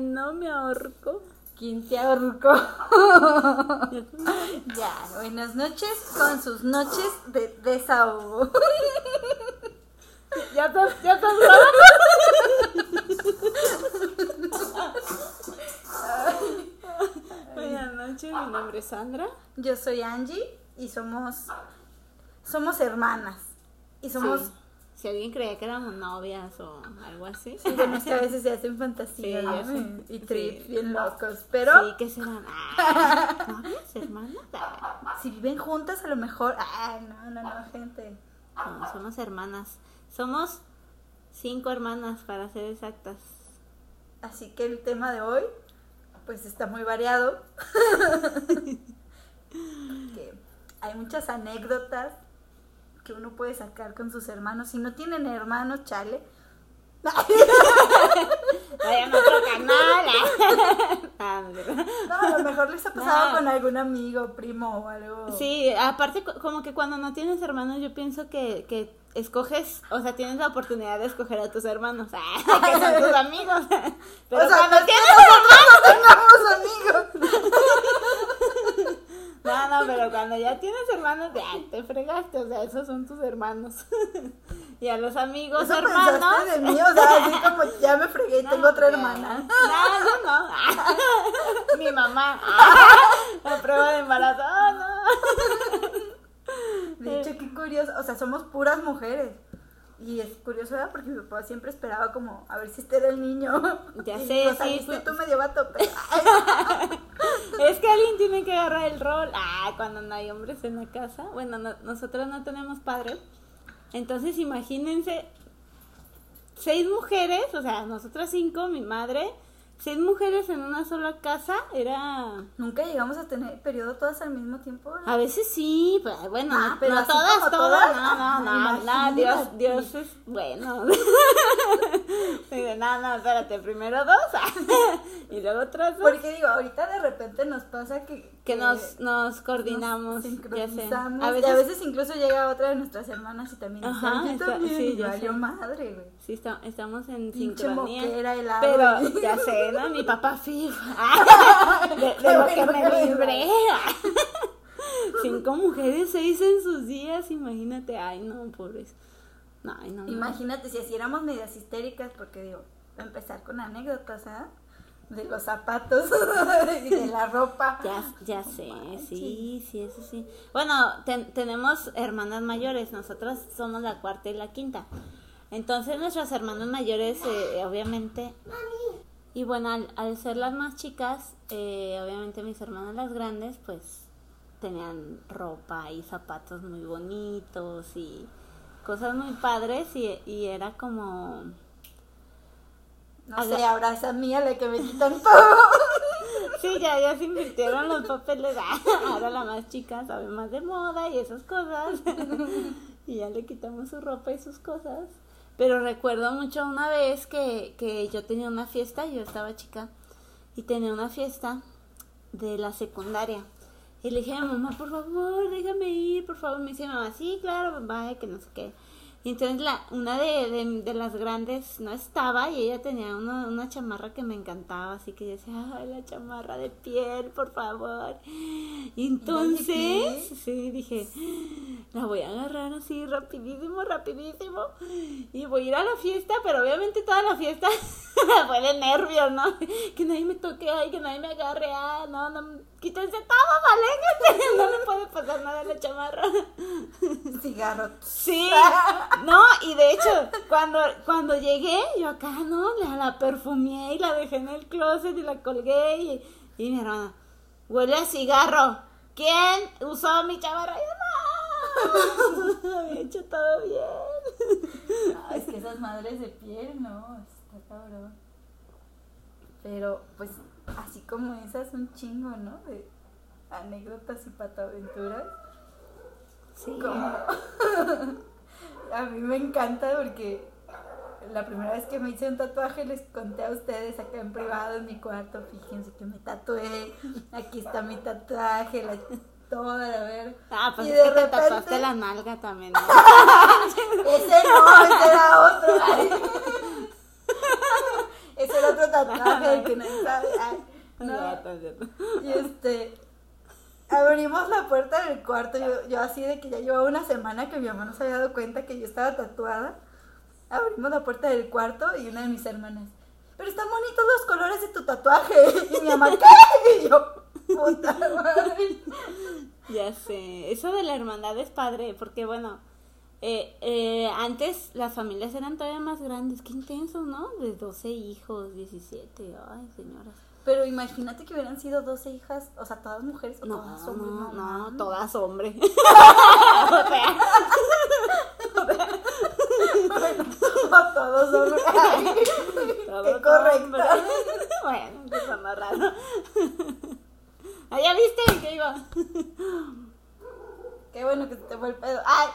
no me ahorco. ¿Quién te ahorcó? ya, buenas noches con sus noches de desahogo. ¿Ya estás, ya estás Buenas noches, mi nombre es Sandra. Yo soy Angie y somos somos hermanas. Y somos Sí. Si alguien creía que éramos novias o algo así. Sí, bueno, es que a veces se hacen fantasías Sí, y Sí. trips bien locos. Pero Sí, ¿qué serán? Ah, ¿Novias, hermanas? Ah, si viven juntas, a lo mejor. Ay, no, no, no, gente. No, somos hermanas. Somos cinco hermanas, para ser exactas. Así que el tema de hoy, pues está muy variado. que hay muchas anécdotas que uno puede sacar con sus hermanos. Si no tienen hermanos, chale. Vayan a otro canal. Ah, no, a lo mejor les ha pasado No. con algún amigo, primo o algo. Sí, aparte co- como que cuando no tienes hermanos yo pienso que, que escoges, o sea, tienes la oportunidad de escoger a tus hermanos, ah, que son tus amigos. Pero o sea, cuando tienes no tengamos amigos. No, no, pero cuando ya tienes hermanos, ya te fregaste, o sea, esos son tus hermanos. Y a los amigos Eso hermanos. de mí, o sea, así como ya me fregué y tengo otra hermana. No, no, no. Mi mamá. La prueba de embarazo. Ah, no. De hecho, qué curioso, o sea, somos puras mujeres. Y es curioso, ¿verdad? Porque mi papá siempre esperaba como a ver si este era el niño. Ya Y sé, sí, fue- tú medio vato, pero... Es que alguien tiene que agarrar el rol. Ah, cuando no hay hombres en la casa. Bueno, no- nosotros no tenemos padre. Entonces, imagínense seis mujeres, o sea, nosotras cinco, mi madre, seis mujeres en una sola casa. Era. Nunca llegamos a tener periodo todas al mismo tiempo. A veces sí, pero bueno, Ah, no, pero no así todas, todas, todas. no, no, no, no. Dios, Dios es bueno. No, no, espérate, primero dos y luego otras dos. Porque digo, ahorita de repente nos pasa que... Que nos, nos coordinamos, nos ya sé. A Y veces, a veces incluso llega otra de nuestras hermanas y también Ajá, "Ay, yo está- también", sí, y ya valió sé. madre, güey. Sí, está- estamos en sincronía. Pero ya sé, ¿no? Mi papá FIFA. de, de lo que me libré. Cinco mujeres, seis en sus días, imagínate. Ay, no, pobres. No, ay, no. no. Imagínate si así éramos medias histéricas, porque digo, a empezar con anécdotas, ¿ah? De los zapatos y de la ropa. Ya, ya sé, sí, sí, eso sí. Bueno, ten- tenemos hermanas mayores, nosotras somos la cuarta y la quinta. Entonces nuestras hermanas mayores, eh, obviamente, y bueno, al, al ser las más chicas, eh, obviamente mis hermanas las grandes, pues tenían ropa y zapatos muy bonitos y cosas muy padres y, y era como... No sé, ahora esa mía la que me quitan todo. Sí, ya, ya se invirtieron los papeles. Ahora la más chica sabe más de moda y esas cosas. Y ya le quitamos su ropa y sus cosas. Pero recuerdo mucho una vez que, que yo tenía una fiesta, yo estaba chica, y tenía una fiesta de la secundaria. Y le dije a mamá, por favor, déjame ir, por favor. Me dice mamá, sí, claro, vaya, que no sé qué. Y entonces la, una de, de, de las grandes no estaba y ella tenía una, una chamarra que me encantaba, así que yo decía, ay, la chamarra de piel, por favor. Y entonces, sí, dije, la voy a agarrar así rapidísimo, rapidísimo. Y voy a ir a la fiesta, pero obviamente toda la fiesta fue de nervios, ¿no? Que nadie me toque, ay, que nadie me agarre, ah, no, no, quítense todo, vale, no me puede pasar nada a la chamarra. Cigarro. Sí, no, y de hecho, cuando, cuando llegué, yo acá, ¿no? La, la perfumé y la dejé en el closet y la colgué y, y mi hermana, huele a cigarro. ¿Quién usó mi chamarra? Yo no, había hecho todo bien. No, es que esas madres de piel, no, está cabrón. Pero, pues, así como esas, un chingo, ¿no? De anécdotas y pataventuras. Sí. Como... a mí me encanta porque la primera vez que me hice un tatuaje les conté a ustedes acá en privado en mi cuarto, fíjense que me tatué, aquí está mi tatuaje, la toda, a ver. Ah, pues Y es de que te repente- tatuaste la nalga también. ¿no? Ese no, ese era otro. ese era otro tatuaje que nadie sabe. Ay, no. Y este, abrimos la puerta del cuarto, yo, yo así de que ya llevaba una semana que mi mamá no se había dado cuenta que yo estaba tatuada. Abrimos la puerta del cuarto y una de mis hermanas, pero están bonitos los colores de tu tatuaje. Y mi mamá, ¿qué? Y yo, puta madre. Ya sé, eso de la hermandad es padre, porque bueno, eh, eh, antes las familias eran todavía más grandes, qué intensos, ¿no? De 12 hijos, 17, ay señoras. Pero imagínate que hubieran sido 12 hijas, o sea, todas mujeres o No, todas hombres. no, no, todas hombre. o sea, O todos hombres. Qué correcto. bueno, que sonó raro. Ah, ¿Ya viste? ¿Qué iba? Qué bueno que se te fue el pedo. Ay,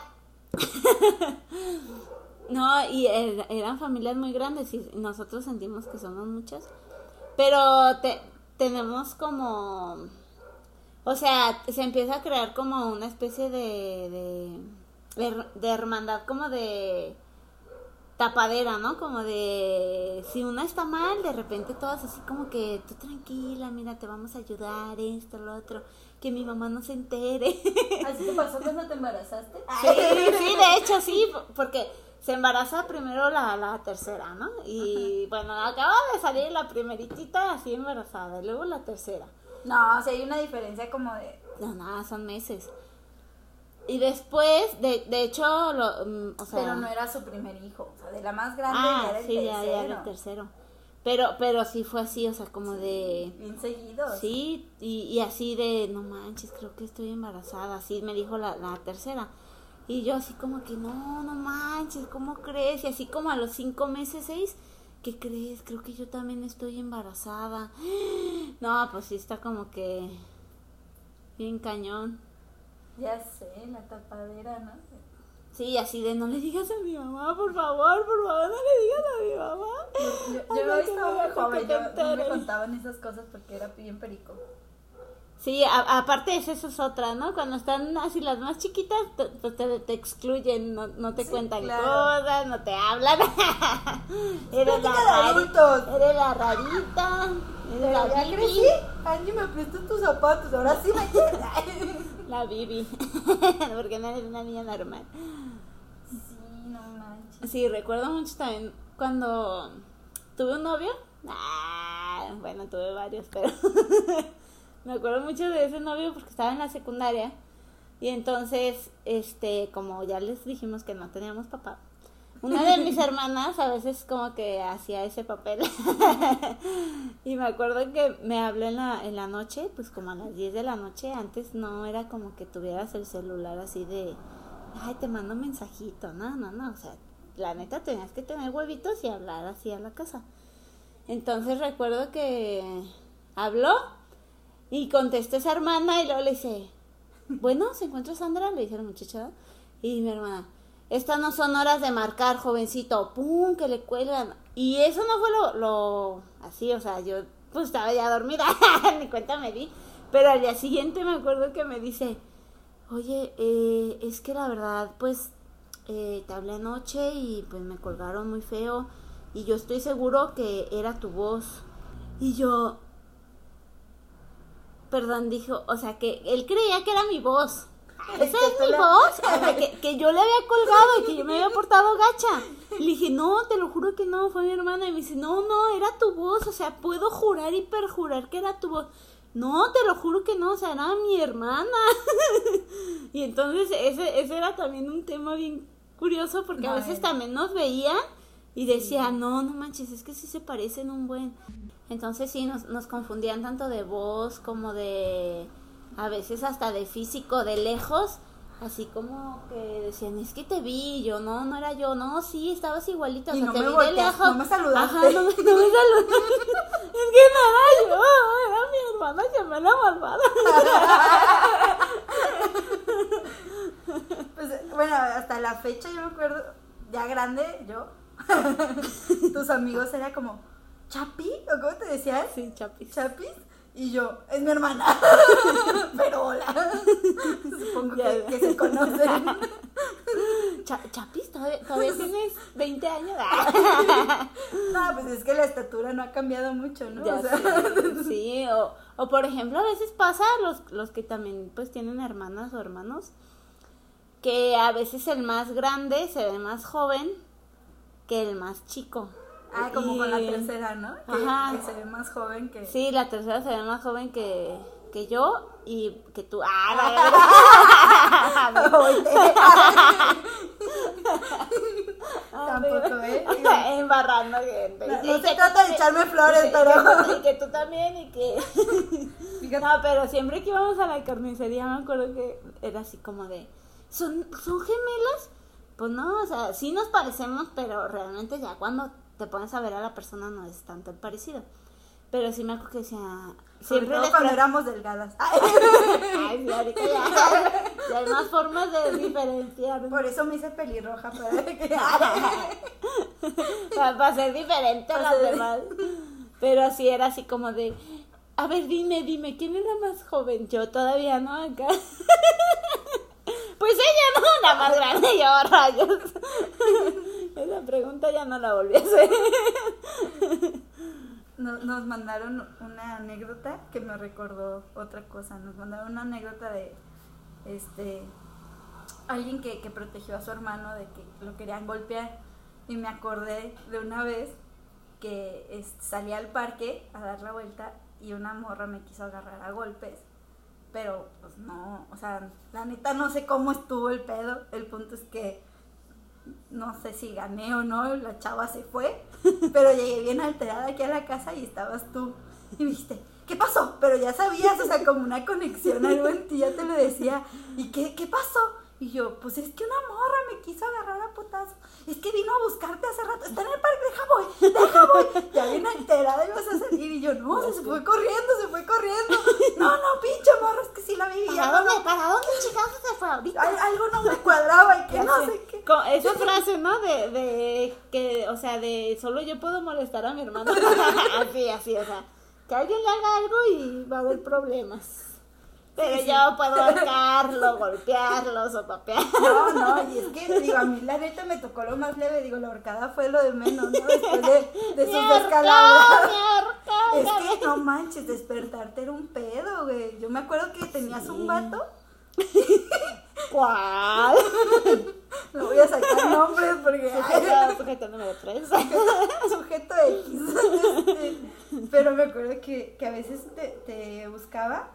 No, y er- eran familias muy grandes y nosotros sentimos que somos muchas. Pero te- tenemos como... O sea, se empieza a crear como una especie de, de, de her- de hermandad, como de tapadera, ¿no? Como de... Si una está mal, de repente todas así como que tú tranquila, mira, te vamos a ayudar, esto, lo otro. Que mi mamá no se entere. ¿así te pasó cuando te embarazaste? Sí, sí, de hecho sí, porque se embaraza primero la, la tercera, ¿no? Y bueno, acaba de salir la primeritita así embarazada, y luego la tercera. No, o sea, hay una diferencia como de... No, nada, son meses. Y después, de, de hecho, lo, mm, o sea... Pero no era su primer hijo. O sea, de la más grande ah, ya era el sí, ya, tercero. ya era el tercero. Pero, pero sí fue así, o sea, como de... Bien seguidos. Sí, y, y así de, no manches, creo que estoy embarazada, así me dijo la, la tercera. Y yo así como que, no, no manches, ¿cómo crees? Y así como a los cinco meses, seis, ¿qué crees? Creo que yo también estoy embarazada. No, pues sí está como que bien cañón. Ya sé, la tapadera, ¿no? Sí, así de, no le digas a mi mamá, por favor, por favor, no le digas a mi mamá. Yo, yo, Ay, yo no, lo que estaba me muy joven, yo no me contaban esas cosas porque era bien perico. Sí, a- aparte esa eso es otra, ¿no? Cuando están así las más chiquitas, te, te, te excluyen, no, no te Sí, cuentan claro. cosas, no te hablan. eres, la Plática de rari- adultos. eres la rarita, eres la ya bibi. crecí. Angie, me prestas tus zapatos. Ahora sí me quieres. La bibi, porque no eres una niña normal. sí, no manches. Sí, recuerdo mucho también cuando tuve un novio. Ah, bueno, tuve varios, pero me acuerdo mucho de ese novio porque estaba en la secundaria. Y entonces, este, como ya les dijimos que no teníamos papá, una de mis hermanas a veces como que hacía ese papel. y me acuerdo que me habló en la, en la noche, pues como a las 10 de la noche. Antes no era como que tuvieras el celular así de, ay, te mando un mensajito. No, no, no. O sea, la neta tenías que tener huevitos y hablar así a la casa. Entonces recuerdo que habló y contestó esa hermana y luego le dice, bueno, ¿se encuentra Sandra? Le dice la muchacha. Y mi hermana, estas no son horas de marcar, jovencito. ¡Pum! Que le cuelgan. Y eso no fue lo, lo así, o sea, yo pues estaba ya dormida, ni cuenta me di. Pero al día siguiente me acuerdo que me dice, oye, eh, es que la verdad, pues, eh, te hablé anoche y pues me colgaron muy feo. Y yo estoy seguro que era tu voz. Y yo, perdón, dijo, o sea, que él creía que era mi voz. ¿Esa Que es mi la- voz? O sea, que, que yo le había colgado y que yo me había portado gacha. Le dije, no, te lo juro que no, fue mi hermana. Y me dice, no, no, era tu voz. O sea, puedo jurar y perjurar que era tu voz. No, te lo juro que no, o sea, era mi hermana. y entonces ese, ese era también un tema bien curioso porque a veces también nos veían y decían, no, no manches, es que sí se parecen un buen. Entonces sí, nos, nos confundían tanto de voz como de, a veces hasta de físico, de lejos. Así como que decían, es que te vi, yo, no, no era yo, no, sí, estabas igualita, o sea, no te vi de lejos. no me saludaste. Ajá, no, me- no me saludaste. es que no era yo, era mi hermana gemela malvada. Pues, bueno, hasta la fecha yo me acuerdo, ya grande, yo, tus amigos era como, ¿Chapi? ¿O cómo te decías? sí, chapis. ¿Chapis? Y yo, es mi hermana. Pero hola. Supongo que, que se conocen. Cha- chapis todavía, todavía tienes 20 años. No, pues es que la estatura no ha cambiado mucho, ¿no? Ya O sea, sé, sí, o, o por ejemplo, a veces pasa los, los que también pues tienen hermanas o hermanos, que a veces el más grande se ve más joven que el más chico. Ah, como con la Y- tercera, ¿no? Que, Ajá. que se ve más joven que... Sí, la tercera se ve más joven que, que yo y que tú. ¡Ah, la Tampoco, ¿eh? Embarrando gente. No, Y no se trata de echarme flores, y que- pero... Y que tú también y que... No, pero siempre que íbamos a la carnicería me acuerdo que era así como de... ¿Son, ¿Son gemelas? Pues no, o sea, sí nos parecemos, pero realmente ya cuando te pones a ver a la persona no es tanto el parecido. Pero sí me acuerdo que decía... Siempre todo cuando éramos delgadas. Ay, sí, ahorita ya, ya hay más formas de diferenciar. Por eso me hice pelirroja, para que... Para, para ser diferente a las demás. Pero sí era así como de, a ver, dime, dime, ¿quién era más joven? Yo todavía no acá. Pues ella no, la más grande yo, rayos. Esa pregunta ya no la volví a hacer. Nos, nos mandaron una anécdota que me recordó otra cosa. Nos mandaron una anécdota de este alguien que, que protegió a su hermano de que lo querían golpear. Y me acordé de una vez que es- salí al parque a dar la vuelta y una morra me quiso agarrar a golpes. Pero pues no, o sea, la neta no sé cómo estuvo el pedo. El punto es que no sé si gané o no, la chava se fue, pero llegué bien alterada aquí a la casa y estabas tú. Y me dijiste, ¿qué pasó? Pero ya sabías, o sea, como una conexión, algo en ti, ya te lo decía. ¿Y qué, qué pasó? Y yo, pues es que una morra me quiso agarrar a putazo. Es que vino a buscarte hace rato. Está en el parque, deja voy, deja voy. Ya bien alterada ibas a salir. Y yo, no, se fue corriendo, se fue corriendo. No, no, pinche morra, es que sí la vi. y ya ¿Para no, dónde, ¿Para dónde chicas se fue ahorita? al- algo no me cuadraba y que no sé qué. Esa frase, ¿no? De, de que, o sea, de solo yo puedo molestar a mi hermano. así, así, o sea, que alguien le haga algo y va a haber problemas. Pero Sí, sí. yo puedo ahorcarlo, golpearlo, sopapear. No, no, y es que, digo, a mí la neta me tocó lo más leve, digo, la horcada fue lo de menos, ¿no? Después de, de sus descalabros. Es que no manches, despertarte era un pedo, güey. Yo me acuerdo que tenías Sí. un vato, ¿Cuál? no voy a sacar nombres porque Sujeto, sujeto número 3. sujeto X. Este, pero me acuerdo que, que a veces te, te buscaba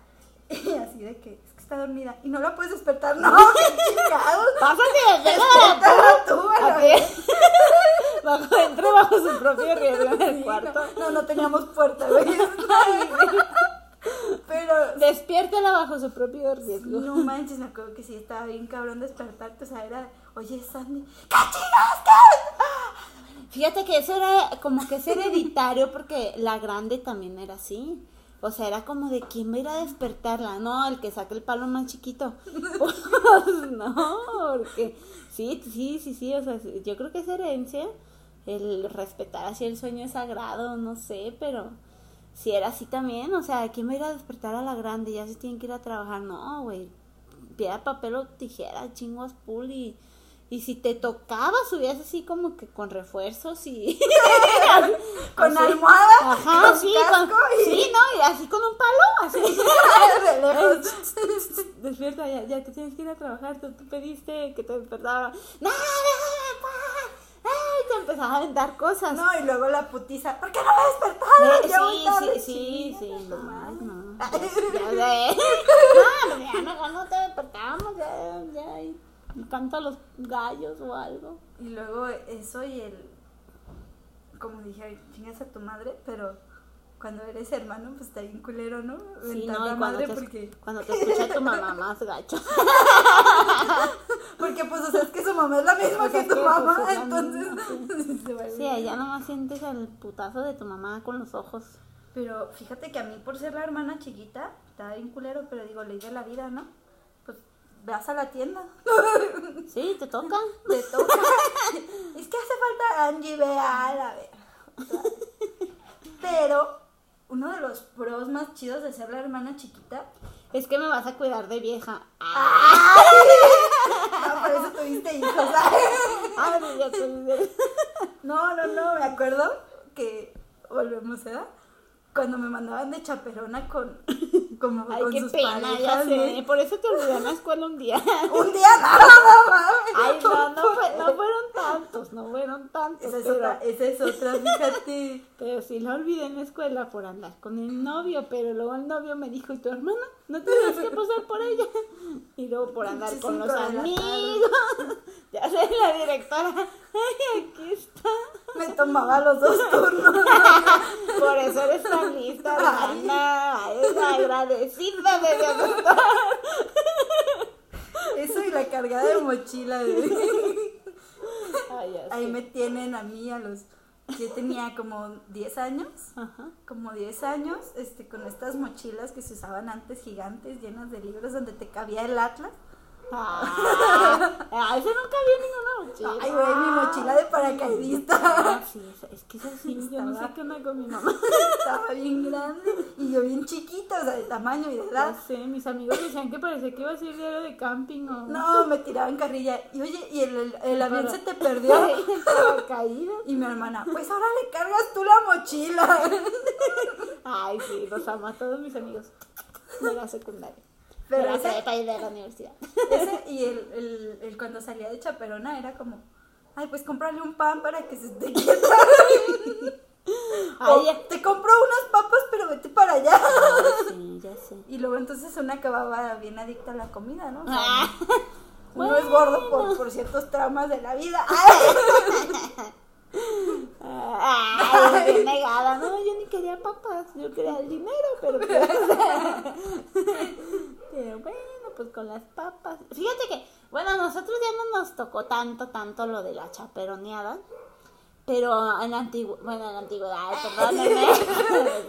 y así de que es que está dormida y no la puedes despertar. No, chingados. Pásate de Despertala tú, a. Bajo, entró bajo su propio riesgo en el Sí, cuarto. No, no, no teníamos puerta, güey. Pero Despiértela bajo su propio riesgo. no manches, me acuerdo que sí estaba bien cabrón despertarte. O sea, era, oye, Sandy, ¿qué chingados? Fíjate que eso era como que es hereditario porque la grande también era así. O sea, era como de quién va a ir a despertarla. No, el que saque el palo más chiquito. Pues no, porque sí, sí, sí, sí. O sea, yo creo que es herencia el respetar así el sueño es sagrado, no sé, pero si era así también. O sea, ¿quién va a ir a despertar a la grande? Ya se tienen que ir a trabajar. No, güey. Piedra, papel o tijera, chingos, pool y. Y si te tocaba, subías así como que con refuerzos y... Con Así. almohada, Ajá, con sí, casco con- y- sí, ¿no? Y así con un palo, así. Despierta, ya, ya te tienes que ir a trabajar, tú, tú pediste que te despertara. ¡No! ¡Ay! Te empezaba a aventar cosas. No, y luego la putiza, ¿por qué no me despertaron? Sí, tarde, sí, sí, sí, no, no. Ya, ya, no, ya mejor no te despertamos, ya, ya, y canto a los gallos o algo. Y luego eso y el, como dije, chingas a tu madre, pero cuando eres hermano, pues está bien culero, ¿no? Sí, no, y cuando madre te, porque, cuando te escucha tu mamá más gacho. porque pues, o sea, es que su mamá es la misma Pues que es tu mamá, pues, entonces Sí, allá nomás sientes el putazo de tu mamá con los ojos. Pero fíjate que a mí, por ser la hermana chiquita, estaba bien culero, pero digo, ley de la vida, ¿no? Vas a la tienda, Sí, te toca. te toca. es que hace falta Angie, vea, a la ver. Pero uno de los pros más chidos de ser la hermana chiquita, Es que me vas a cuidar de vieja. ah, por eso tuviste hijos, ¿sabes? Ah, no, ya te olvidé. No, no, no, me acuerdo que volvemos, ¿verdad? Cuando me mandaban de chaperona con, como Ay, con qué sus pena, ya sé. ¿no? Por eso te olvidé en la escuela un día. Un día no, no. Ay, no, no, fue- no fueron tantos, no fueron tantos. Esa es pero, otra, esa es otra, fíjate. pero sí la olvidé en la escuela por andar con el novio, pero luego el novio me dijo, ¿y tu hermana? No tienes que pasar por ella. Y luego por andar con los amigos. Ya sé, la directora, ay, aquí está. Me tomaba los dos turnos. Por eso eres tan lista. Ay, agradecida de Dios. Eso y la cargada de mochila. de- Ay, ya Ahí me tienen a mí a los... Yo tenía como 10 años. Ajá. como 10 años, este, con estas mochilas que se usaban antes gigantes, llenas de libros donde te cabía el Atlas. Ah, ah, ese nunca vi en ninguna mochila. Ay, güey, mi mochila de paracaidista. Ah, sí, es, que es así, yo no sé Estaba- qué onda con mi mamá. Estaba bien grande y yo bien chiquita, o sea, de tamaño y de edad. sé, mis amigos decían que parecía que iba a ser diario de camping o... No, me tiraban carrilla. Y oye, ¿y el, el- el avión Pero- se te perdió? caído. Y mi hermana, pues ahora le cargas tú la mochila. Ay, sí, los amo a todos mis amigos de la secundaria. Pero de la ese- prepa y de la universidad. Ese, y el, el, el cuando salía de chaperona era como, ay, pues cómprale un pan para que se esté quieta. Ay, O, ya. te compro unas papas, pero vete para allá. Sí, ya sé. Y luego entonces una acababa bien adicta a la comida, ¿no? O sea, Ah, uno es gordo por, por ciertos traumas de la vida. Ay, bien negada. No, yo ni quería papas, yo quería el dinero, pero pues... Pero bueno, pues con las papas. Fíjate que, bueno, a nosotros ya no nos tocó tanto, tanto lo de la chaperoneada. Pero en la antigüedad, bueno, en la antigüedad, perdónenme.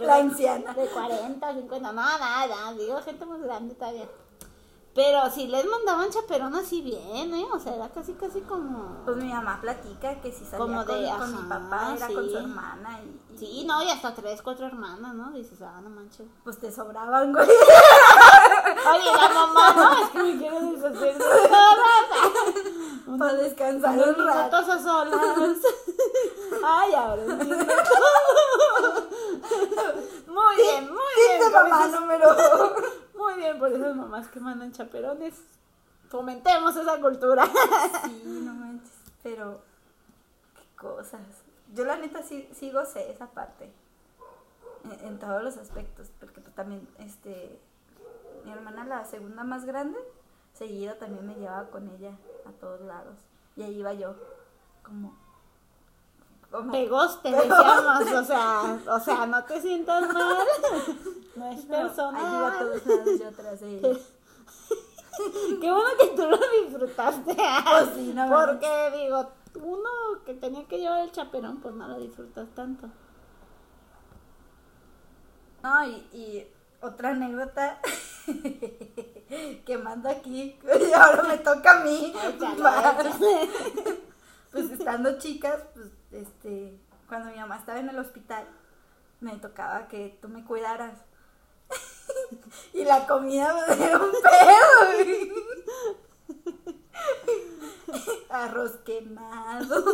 La anciana. De 40, 50, no, nada, digo gente muy grande todavía. Pero sí les mandaban chaperón así bien, ¿eh? O sea, era casi, casi como... Pues mi mamá platica que si salía Como con, de, con mi papá era con su hermana y, y, Sí, no, y hasta tres, cuatro hermanas, ¿no? Dices, ah, no manches. pues te sobraban, güey. Oye, la mamá, no, es que me quiero deshacer de todas. Para descansar un rato. a solas. Ay, ahora. Muy bien, muy bien. Dice mamá número. Muy bien, por esas mamás que mandan chaperones. Fomentemos esa cultura. Sí, no manches. Pero, qué cosas. Yo la neta sí, sí gocé esa parte. En, en todos los aspectos. Porque pues, también, este, mi hermana, la segunda más grande, seguido también me llevaba con ella a todos lados. Y ahí iba yo, como... como Pegoste, decíamos, o sea, o sea, no te sientas mal. No es no, personal. todos lados yo atrás de. Qué bueno que tú lo disfrutaste. Pues sí, no. Porque digo, uno que tenía que llevar el chaperón, pues no lo disfrutas tanto. No, y, y otra anécdota que mando aquí, y ahora me toca a mí. Pues estando chicas, pues este, cuando mi mamá estaba en el hospital, me tocaba que tú me cuidaras. y la comida me dio un pedo. Arroz quemado.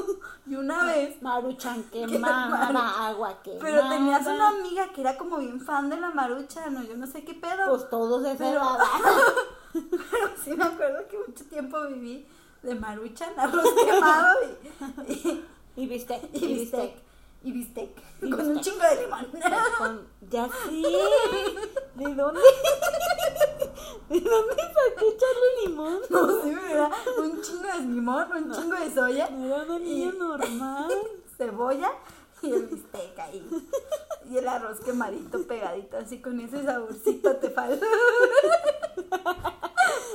Y una vez Maruchan quemada, maruchan. agua quemada. Pero tenías una amiga que era como bien fan de la marucha, no, yo no sé qué pedo. Pues todos de Pero-. Pero sí me acuerdo que mucho tiempo viví de marucha en arroz quemado y, y, Y bistec. y bistec. Y bistec. Y con un chingo de limón. Con- ya sí. ¿De dónde? ¿De dónde saqué echarle limón? No sé, era un chingo de limón, un chingo de soya, era una niña Y- normal. cebolla y el bistec ahí. Y el arroz quemadito pegadito, así con ese saborcito te falta.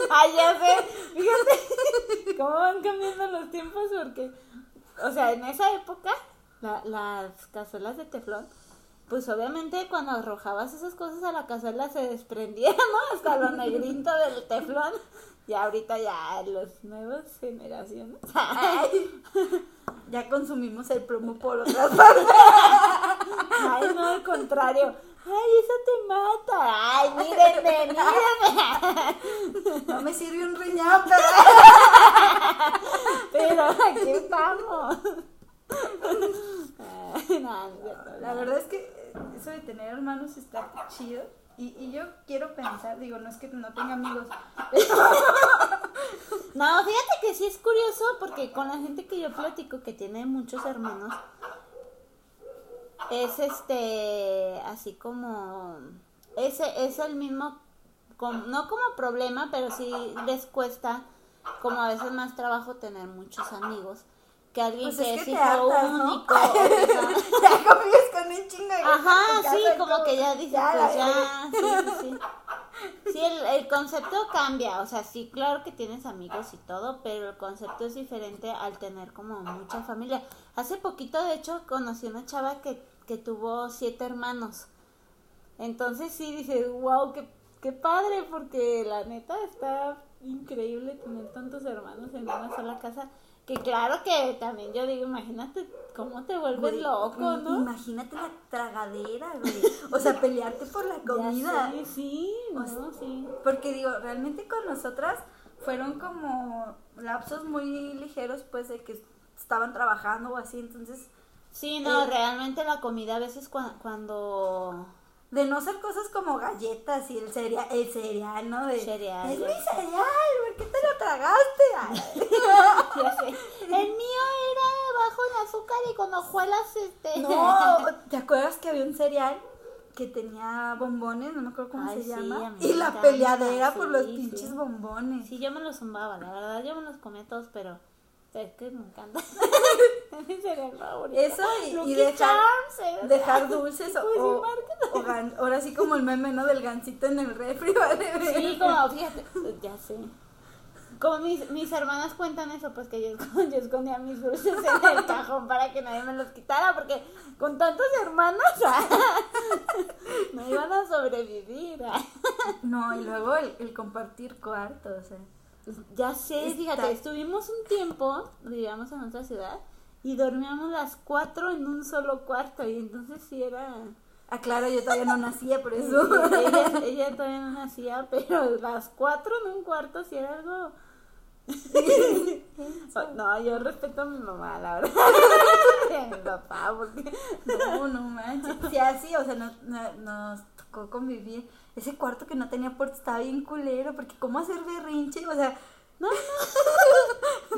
Ay, ya sé. Fíjate cómo van cambiando los tiempos porque, o sea, en esa época, la- las cazuelas de teflón, pues obviamente cuando arrojabas esas cosas a la cazuela se desprendía, ¿no? Hasta lo negrito del teflón. Y ahorita ya los nuevas generaciones. Ay, ya consumimos el plomo por otras partes. Ay, no, al contrario. Ay, eso te mata. Ay, mírenme, mírenme. No me sirve un riñón, pero... Pero aquí estamos. No, cierto, La verdad es que eso de tener hermanos está chido. Y, y yo quiero pensar, digo, no es que no tenga amigos. No, fíjate que sí es curioso porque con la gente que yo platico que tiene muchos hermanos, es este, así como, ese es el mismo, no como problema, pero sí les cuesta como a veces más trabajo tener muchos amigos que alguien Pues que es es, que te hijo hartas, ¿no? único. o que sea- ya convives con un chingo de Ajá, sí, como que ya dices, ya, pues ya, sí, sí, sí. Sí, el, el concepto cambia, o sea, sí, claro que tienes amigos y todo, pero el concepto es diferente al tener como mucha familia. Hace poquito, de hecho, conocí una chava que, que tuvo siete hermanos. Entonces sí, dices, wow, qué, qué padre, porque la neta está increíble tener tantos hermanos en una sola casa. Que claro que también yo digo, imagínate cómo te vuelves Güey, loco, ¿no? Imagínate la tragadera, güey. O sea, pelearte por la comida. Ya sé, sí, O no, sea, sí. Porque digo, realmente con nosotras fueron como lapsos muy ligeros, pues, de que estaban trabajando o así. Entonces, Sí, no, Eh, realmente la comida a veces cua- cuando... de no ser cosas como galletas y el cereal, el cereal, ¿no? De, Cereal, Es mi cereal, ¿por qué te lo tragaste? Ay. Ya sé. El mío era bajo en azúcar y con hojuelas, este... No, ¿te acuerdas que había un cereal que tenía bombones? No me acuerdo cómo Ay, se sí, llama. y la encanta, peleadera por los sí. pinches bombones. Sí, yo me los zumbaba, la verdad, yo me los comía todos, pero... Es que me encanta. Eso y, y dejar, Charms, dejar dulces o, Pues o, o gan- ahora sí como el meme, ¿no? Del gancito en el refri, ¿vale? Sí, como, fíjate, ya sé. Como mis, mis hermanas cuentan eso, pues que yo, escon- yo escondía mis dulces en el cajón para que nadie me los quitara, porque con tantos hermanos no iban a sobrevivir. No, y luego el, el compartir cuarto, o sea. Ya sé, fíjate, estuvimos un tiempo, vivíamos en otra ciudad, y dormíamos las cuatro en un solo cuarto, y entonces sí era... Ah, claro, yo todavía no nacía, por eso. ella, ella todavía no nacía, pero las cuatro en un cuarto sí era algo. No, yo respeto a mi mamá, la verdad. A mi papá, porque. No, no manches. Sí, así, o sea, nos, no- nos tocó convivir. Ese cuarto que no tenía puerta estaba bien culero, porque ¿cómo hacer berrinche? O sea, No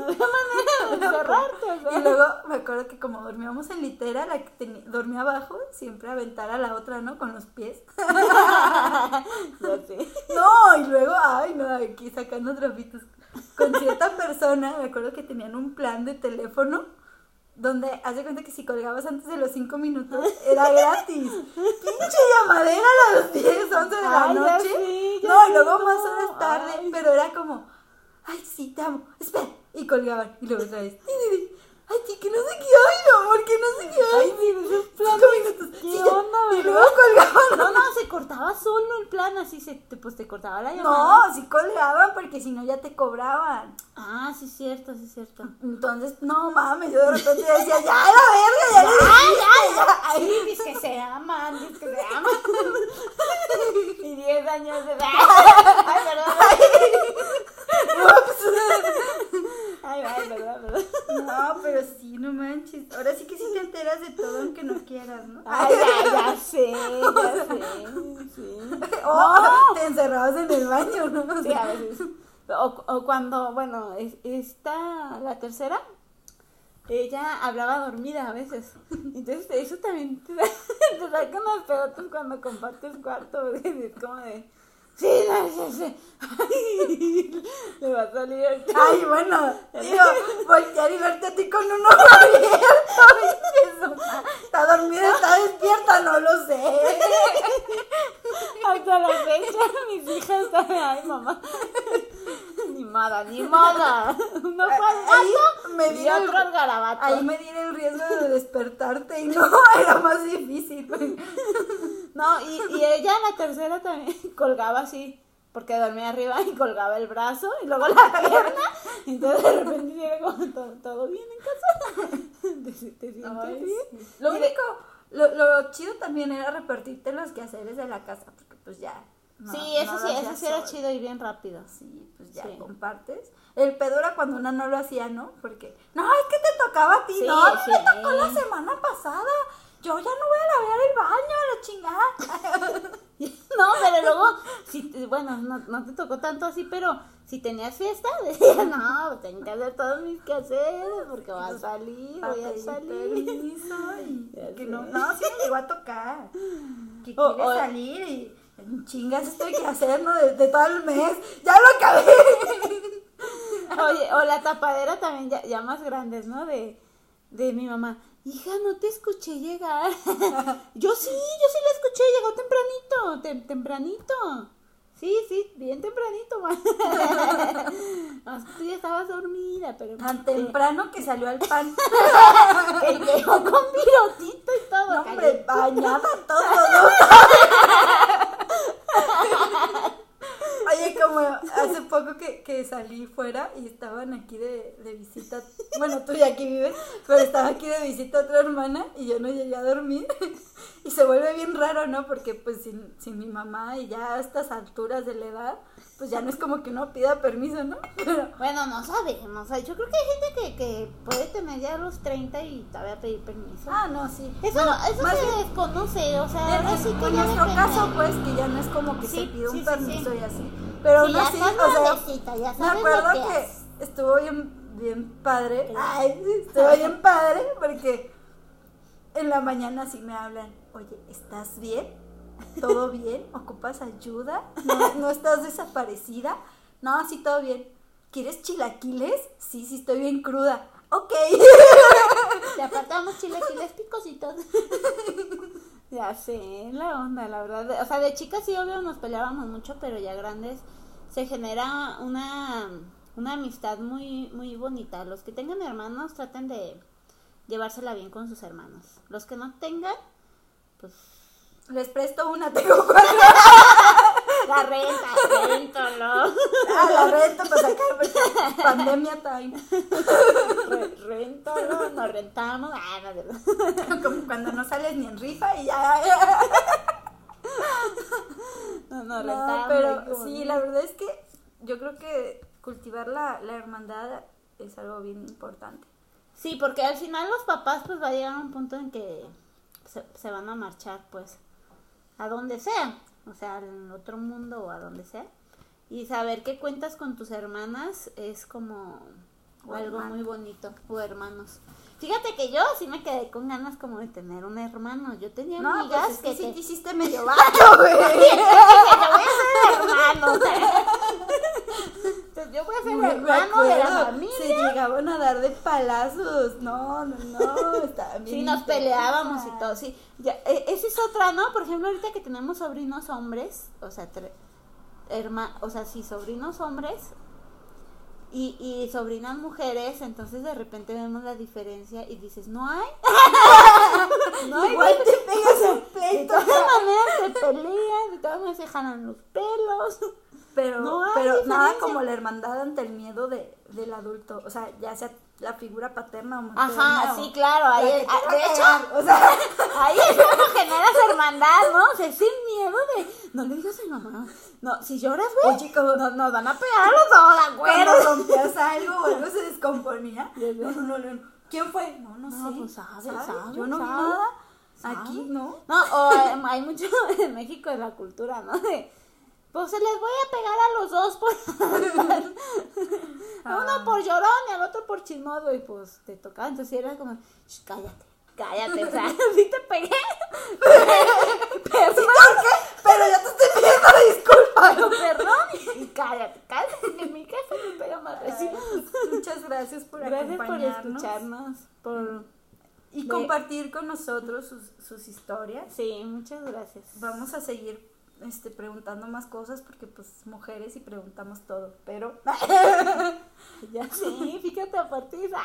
había manera de encerrarte, o sea. y luego me acuerdo que como dormíamos en litera, la que dormía abajo, siempre aventar a la otra, ¿no? Con los pies. Ya sé. No, y luego, ay, no, aquí sacando trapitos. Con cierta persona, me acuerdo que tenían un plan de teléfono donde haz de cuenta que si colgabas antes de los 5 minutos era gratis. Pinche llamadera a las 10, 11 de la Ay, ya noche. ya no, y luego no. más horas tarde, Ay. pero era como, ay, sí, te amo, espera. Y colgaban, y luego otra vez, ay, sí, que no sé qué hay, mi amor, que no sé qué hay. Ay, sí, planes. minutos. ¿Qué ya. onda, Y luego colgaban. No, no, se cortaba solo el plan, así se, te- pues te cortaba la llamada. No, sí colgaban porque si no ya te cobraban. Ah, sí, es cierto, sí, es cierto. Entonces, no mames, yo de repente decía, ya la verga, ya le dijiste, ya. Sí, dice que se aman, dice que se aman. Y 10 años de edad. Ay, perdón. Ay, ay, perdón, perdón. No, pero sí, no manches. Ahora sí que sí te enteras de todo aunque no quieras, ¿no? Ay, ya, ya sé, ya sé. Sí. O te encerrabas en el baño, ¿no? Sí, a veces. O, o cuando, bueno, es- esta, la tercera, ella hablaba dormida a veces. Entonces, eso también te, da, te saca unos pedotes cuando compartes cuarto, porque es como de. Sí, no, sí, sí. Ay, le va a salir el Ay, bueno, digo, voltear y verte a ti con un ojo abierto. Está dormida, está despierta, no lo sé. Hasta la fecha, mis hijas están. Ay, mamá. Ni moda, ni moda. Uno fue gato me y dieron- otro al garabato. Ahí me di el riesgo de despertarte y no, era más difícil. No, y, y ella la tercera también colgaba así, porque dormía arriba y colgaba el brazo y luego la pierna. Y entonces de repente era como, ¿todo, todo bien en casa? ¿Te, te sientes bien? sí. Lo Y de- único, Lo, lo chido también era repartirte los quehaceres de la casa, porque pues ya. no- sí, eso sí, eso sí era chido y bien rápido. Sí, pues ya Sí. compartes. El pedo era cuando una no lo hacía, ¿no? Porque, no, es que te tocaba a ti, Sí, no, me tocó la semana pasada. Yo ya no voy a lavar el baño, la chingada. No, pero luego, si, bueno, no, no te tocó tanto así, pero si tenías fiesta, decías, no, tengo que hacer todos mis quehaceres porque va a salir, voy a salir. que no, no, sí me llegó a tocar. Que O- quiere o- salir y chingas esto hay que hacer, ¿no? De, de todo el mes. ¡Ya lo acabé! Oye, o la tapadera también ya, ya más grandes, ¿no? De, de mi mamá. Hija, no te escuché llegar. yo sí, yo sí la escuché, llegó tempranito, tem- tempranito. Sí, sí, bien tempranito, Tú ya estabas dormida, pero... Tan temprano que salió al pan. Que llegó con virotito y todo. No, hombre, bañada todo, ¿no? Como hace poco que, que salí fuera y estaban aquí de, de visita, bueno, tú ya aquí vives, pero estaba aquí de visita otra hermana y yo no llegué a dormir. Y se vuelve bien raro, ¿no? Porque pues sin, sin mi mamá y ya a estas alturas de la edad, pues ya no es como que uno pida permiso, ¿no? Pero Bueno, no sabemos. o sea, yo creo que hay gente que, que puede tener ya los 30 y todavía pedir permiso. Ah, no, sí. Eso, Bueno, eso se bien, desconoce, o sea, en, ahora sí en que ya nuestro depende. caso, pues, que ya no es como que Sí, se pide un sí, permiso sí. y así. Pero no ya sí, estás o sea, me acuerdo que estuvo bien, bien padre. Ay, estuvo bien padre porque en la mañana sí me hablan, oye, ¿estás bien? ¿Todo bien? ¿Ocupas ayuda? ¿No, no estás desaparecida? No, sí, todo bien. ¿Quieres chilaquiles? Sí, sí, estoy bien cruda. Ok. Le apartamos chilaquiles picositos. ya sé, la onda, la verdad. O sea, de chicas sí, obvio, nos peleábamos mucho, pero ya grandes se genera una, una amistad muy, muy bonita. Los que tengan hermanos traten de llevársela bien con sus hermanos. Los que no tengan, pues Les presto una, tengo cuatro. la renta, réntalo. Ah, la renta para sacar porque pandemia time. Re- réntalo, nos rentamos. Ah, no. Como cuando no sales ni en rifa y ya. no, no, No, rentamos. pero como- sí, la verdad es que yo creo que cultivar la, la hermandad es algo bien importante. Sí, porque al final los papás pues va a llegar a un punto en que se, se van a marchar pues a donde sea, o sea, al otro mundo o a donde sea. Y saber que cuentas con tus hermanas es como O algo muy bonito, o hermanos. Fíjate que yo sí me quedé con ganas como de tener un hermano. Yo tenía No, amigas pues es que, que sí te- te hiciste medio vato, güey. Yo voy a ser hermano. Entonces, yo voy a ser Me hermano de la familia. Se llegaban a dar de palazos. No, no, no. Estaban bien Sí, nos peleábamos y todo, sí. Ya, e- esa es otra, ¿no? Por ejemplo, ahorita que tenemos sobrinos hombres, o sea, tre- herma, o sea, sí, sobrinos hombres y, y sobrinas mujeres, entonces de repente vemos la diferencia y dices, no hay. no hay. Igual te pegas De pleito. todas maneras se pelean, de todas maneras se jalan los pelos. Pero, No hay pero nada como la hermandad ante el miedo de, del adulto. O sea, ya sea la figura paterna o materna. Ajá, o- sí, claro. Ahí, es- te ah, a de hecho, o sea, Ahí es cuando generas hermandad, ¿no? O sea, sin miedo de. No le digas a mi mamá. No, si lloras, güey. Oye, como Nos, nos van a pegar a los dos, ¿de cuando rompías algo o algo se descomponía. No, no, no. ¿Quién fue? No, no, No, sé. pues sabe, ¿Sabe? sabe, Yo no vi nada. Aquí, ¿no? No, o eh, hay mucho en México de la cultura, ¿no? De, pues se les voy a pegar a los dos por. a uno Ah. por llorón y al otro por chismoso. Y pues te tocaba. Entonces era como, "Shh, cállate, cállate. O sea, sí te pegué. Perdón. Pero ya te estoy pidiendo disculpas. Pero perdón y cállate, cállate, porque mi jefe me pega más recién. Muchas gracias por Gracias por acompañarnos escucharnos, por... y compartir con nosotros sus, sus historias. Sí, muchas gracias. Vamos a seguir este, preguntando más cosas porque pues mujeres y preguntamos todo, pero Ya sí, fíjate a partir.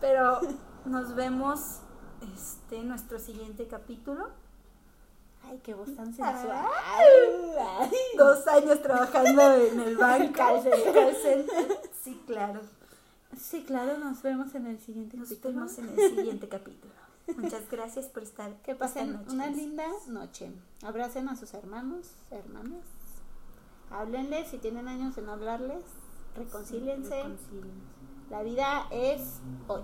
Pero nos vemos este nuestro siguiente capítulo. Ay, qué voz tan sensual. Ay. Dos años trabajando en el banco. Sí, claro. Sí, claro, nos vemos en el siguiente Nos capítulo. vemos en el siguiente capítulo. Muchas gracias por estar. Que pasen noche. una linda noche. Abracen a sus hermanos, hermanas. Háblenles si tienen años de no hablarles. Reconcíliense. Reconcíliense. La vida es hoy.